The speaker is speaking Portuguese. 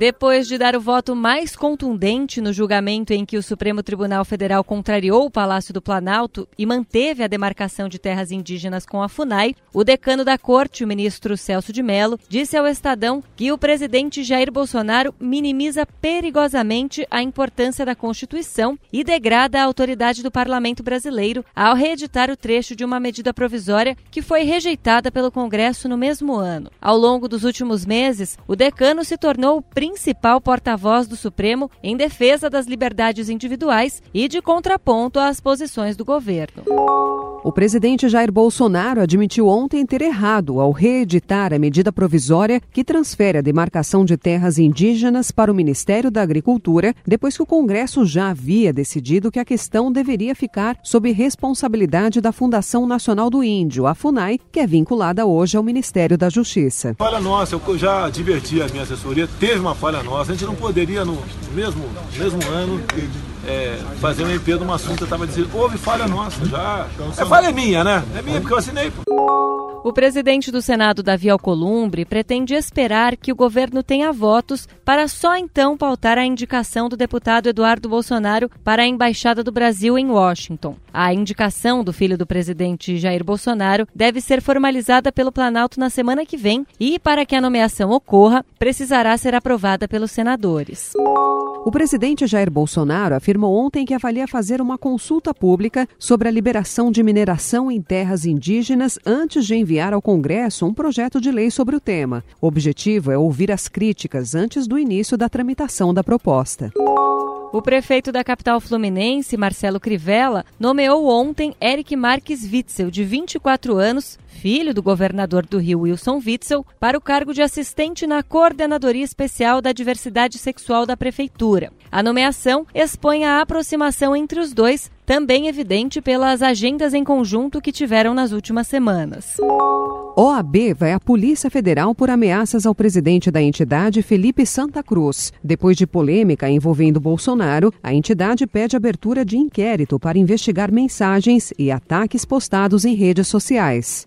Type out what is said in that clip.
Depois de dar o voto mais contundente no julgamento em que o Supremo Tribunal Federal contrariou o Palácio do Planalto e manteve a demarcação de terras indígenas com a FUNAI, o decano da corte, o ministro Celso de Mello, disse ao Estadão que o presidente Jair Bolsonaro minimiza perigosamente a importância da Constituição e degrada a autoridade do parlamento brasileiro ao reeditar o trecho de uma medida provisória que foi rejeitada pelo Congresso no mesmo ano. Ao longo dos últimos meses, o decano se tornou o principal porta-voz do Supremo em defesa das liberdades individuais e de contraponto às posições do governo. O presidente Jair Bolsonaro admitiu ontem ter errado ao reeditar a medida provisória que transfere a demarcação de terras indígenas para o Ministério da Agricultura, depois que o Congresso já havia decidido que a questão deveria ficar sob responsabilidade da Fundação Nacional do Índio, a FUNAI, que é vinculada hoje ao Ministério da Justiça. Falha nossa, eu já adverti a minha assessoria, teve uma falha nossa, a gente não poderia no mesmo, mesmo ano é, fazer um MP de um assunto, eu estava dizendo, houve falha nossa, já. É falha minha, né? É minha porque eu assinei. O presidente do Senado, Davi Alcolumbre, pretende esperar que o governo tenha votos para só então pautar a indicação do deputado Eduardo Bolsonaro para a Embaixada do Brasil em Washington. A indicação do filho do presidente Jair Bolsonaro deve ser formalizada pelo Planalto na semana que vem e, para que a nomeação ocorra, precisará ser aprovada pelos senadores. O presidente Jair Bolsonaro afirmou ontem que avalia fazer uma consulta pública sobre a liberação de mineração em terras indígenas antes de enviar ao Congresso um projeto de lei sobre o tema. O objetivo é ouvir as críticas antes do início da tramitação da proposta. O prefeito da capital fluminense, Marcelo Crivella, nomeou ontem Eric Marques Witzel, de 24 anos, filho do governador do Rio Wilson Witzel, para o cargo de assistente na Coordenadoria Especial da Diversidade Sexual da Prefeitura. A nomeação expõe a aproximação entre os dois, também evidente pelas agendas em conjunto que tiveram nas últimas semanas. OAB vai à Polícia Federal por ameaças ao presidente da entidade, Felipe Santa Cruz. Depois de polêmica envolvendo Bolsonaro, a entidade pede abertura de inquérito para investigar mensagens e ataques postados em redes sociais.